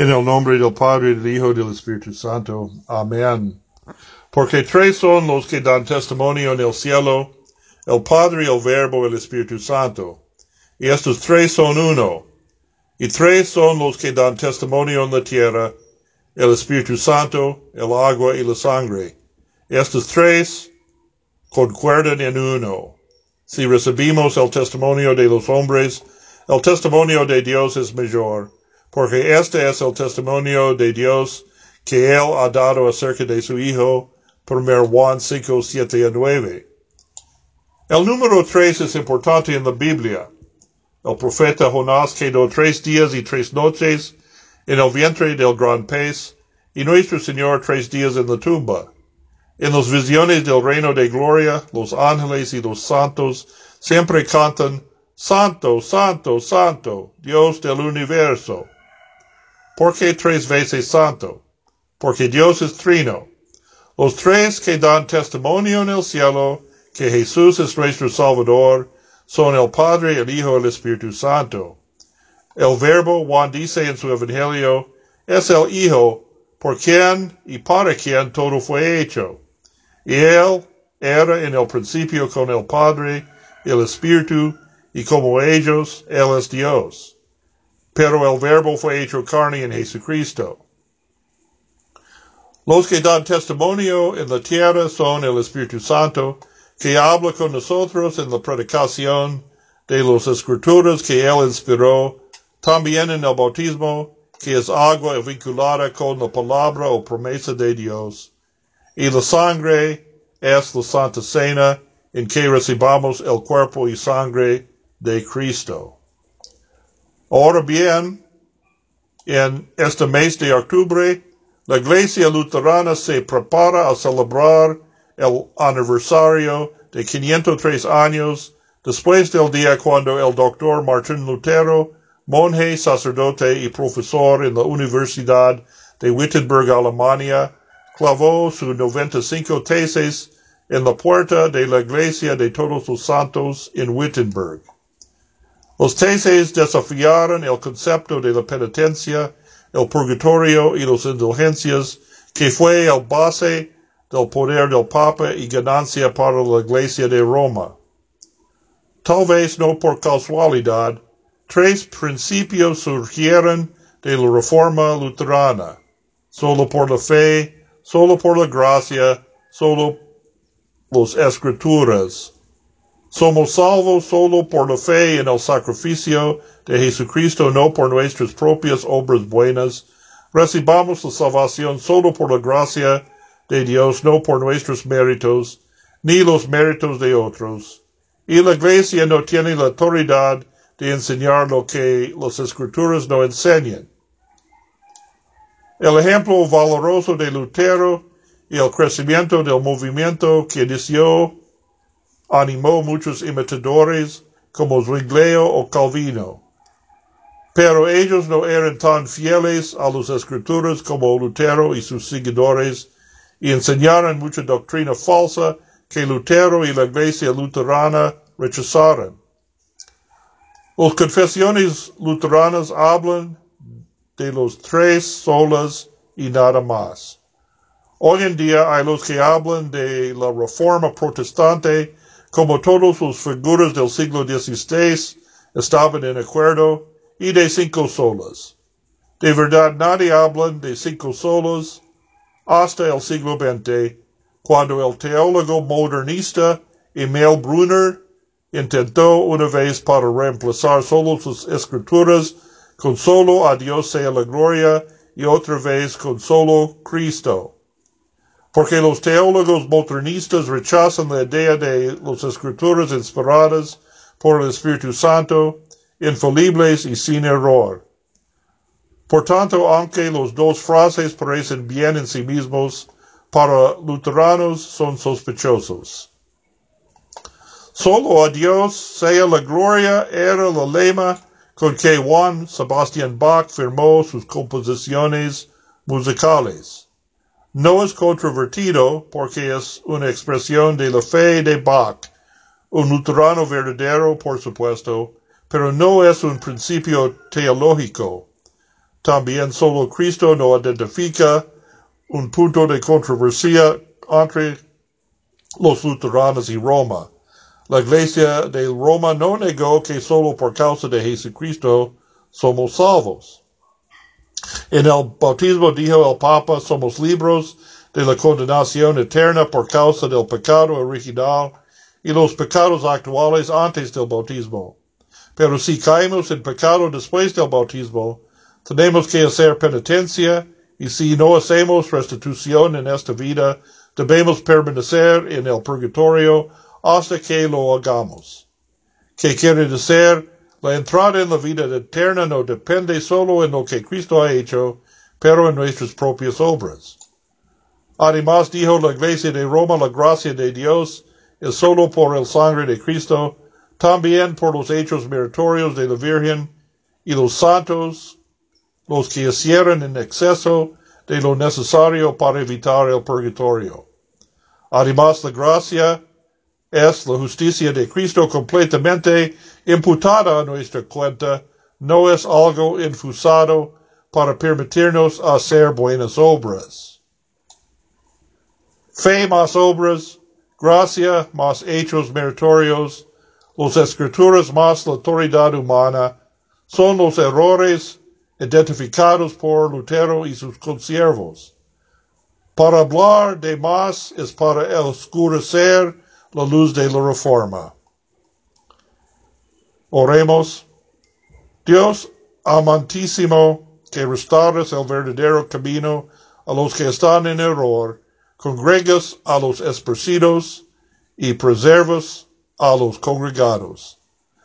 En el nombre del Padre, del Hijo y del Espíritu Santo. Amén. Porque tres son los que dan testimonio en el cielo, el Padre, el Verbo y el Espíritu Santo. Y estos tres son uno. Y tres son los que dan testimonio en la tierra, el Espíritu Santo, el agua y la sangre. Estos tres concuerdan en uno. Si recibimos el testimonio de los hombres, el testimonio de Dios es mayor porque este es el testimonio de Dios que Él ha dado acerca de su Hijo, 1 Juan 5, 7 y 9. El número 3 es importante en la Biblia. El profeta Jonás quedó tres días y tres noches en el vientre del gran pez, y nuestro Señor tres días en la tumba. En las visiones del reino de gloria, los ángeles y los santos siempre cantan, Santo, Santo, Santo, Dios del universo. ¿Por qué tres veces santo? Porque Dios es trino. Los tres que dan testimonio en el cielo que Jesús es nuestro Salvador son el Padre, el Hijo y el Espíritu Santo. El verbo, Juan dice en su Evangelio, es el Hijo por quien y para quien todo fue hecho. Y Él era en el principio con el Padre, el Espíritu, y como ellos, Él es Dios pero el verbo fue hecho carne en Jesucristo. Los que dan testimonio en la tierra son el Espíritu Santo, que habla con nosotros en la predicación de los escrituras que Él inspiró, también en el bautismo, que es agua vinculada con la palabra o promesa de Dios, y la sangre es la Santa Cena, en que recibamos el cuerpo y sangre de Cristo. Ahora bien, en este mes de octubre, la Iglesia Luterana se prepara a celebrar el aniversario de 503 años después del día cuando el doctor Martín Lutero, monje, sacerdote y profesor en la Universidad de Wittenberg, Alemania, clavó sus 95 tesis en la puerta de la Iglesia de Todos los Santos en Wittenberg. Los tesis desafiaron el concepto de la penitencia, el purgatorio y las indulgencias, que fue el base del poder del Papa y ganancia para la Iglesia de Roma. Tal vez no por casualidad, tres principios surgieron de la reforma luterana. Solo por la fe, solo por la gracia, solo las escrituras. Somos salvos solo por la fe en el sacrificio de Jesucristo, no por nuestras propias obras buenas. Recibamos la salvación solo por la gracia de Dios, no por nuestros méritos, ni los méritos de otros. Y la iglesia no tiene la autoridad de enseñar lo que las escrituras no enseñan. El ejemplo valoroso de Lutero y el crecimiento del movimiento que inició animó muchos imitadores como Zwinglio o Calvino. Pero ellos no eran tan fieles a las escrituras como Lutero y sus seguidores y enseñaron mucha doctrina falsa que Lutero y la iglesia luterana rechazaron. Las confesiones luteranas hablan de los tres solas y nada más. Hoy en día hay los que hablan de la reforma protestante como todos los figuras del siglo XVI estaban en acuerdo, y de cinco solas. De verdad nadie habla de cinco solas hasta el siglo XX, cuando el teólogo modernista Emil Brunner intentó una vez para reemplazar solo sus escrituras con solo a Dios sea la gloria y otra vez con solo Cristo porque los teólogos modernistas rechazan la idea de las escrituras inspiradas por el Espíritu Santo, infalibles y sin error. Por tanto, aunque los dos frases parecen bien en sí mismos, para luteranos son sospechosos. Solo a Dios sea la gloria era la lema con que Juan Sebastian Bach firmó sus composiciones musicales. No es controvertido porque es una expresión de la fe de Bach, un luterano verdadero, por supuesto, pero no es un principio teológico. También solo Cristo no identifica un punto de controversia entre los luteranos y Roma. La Iglesia de Roma no negó que solo por causa de Jesucristo somos salvos. En el bautismo dijo el Papa, somos libres de la condenación eterna por causa del pecado original y los pecados actuales antes del bautismo. Pero si caemos en pecado después del bautismo, tenemos que hacer penitencia y si no hacemos restitución en esta vida, debemos permanecer en el purgatorio hasta que lo hagamos. ¿Qué quiere decir? La entrada en la vida eterna no depende solo en lo que Cristo ha hecho, pero en nuestras propias obras. Además, dijo la Iglesia de Roma, la gracia de Dios es solo por el sangre de Cristo, también por los hechos meritorios de la Virgen y los santos, los que hicieron en exceso de lo necesario para evitar el purgatorio. Además, la gracia es la justicia de Cristo completamente imputada a nuestra cuenta, no es algo infusado para permitirnos hacer buenas obras. Fe más obras, gracia más hechos meritorios, los escrituras más la autoridad humana, son los errores identificados por Lutero y sus consiervos. Para hablar de más es para oscurecer la luz de la reforma. Oremos. Dios amantísimo, que restauras el verdadero camino a los que están en error, congregas a los esparcidos y preservas a los congregados.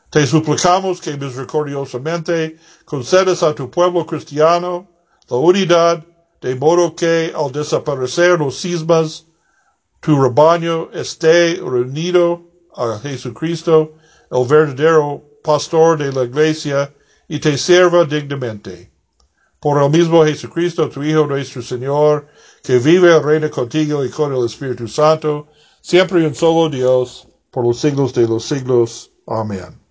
Te suplicamos que misericordiosamente concedes a tu pueblo cristiano la unidad, de modo que al desaparecer los cismas, tu rebaño esté reunido a Jesucristo, el verdadero pastor de la iglesia, y te sirva dignamente. Por el mismo Jesucristo, tu Hijo nuestro Señor, que vive y reina contigo y con el Espíritu Santo, siempre y en solo Dios, por los siglos de los siglos. Amén.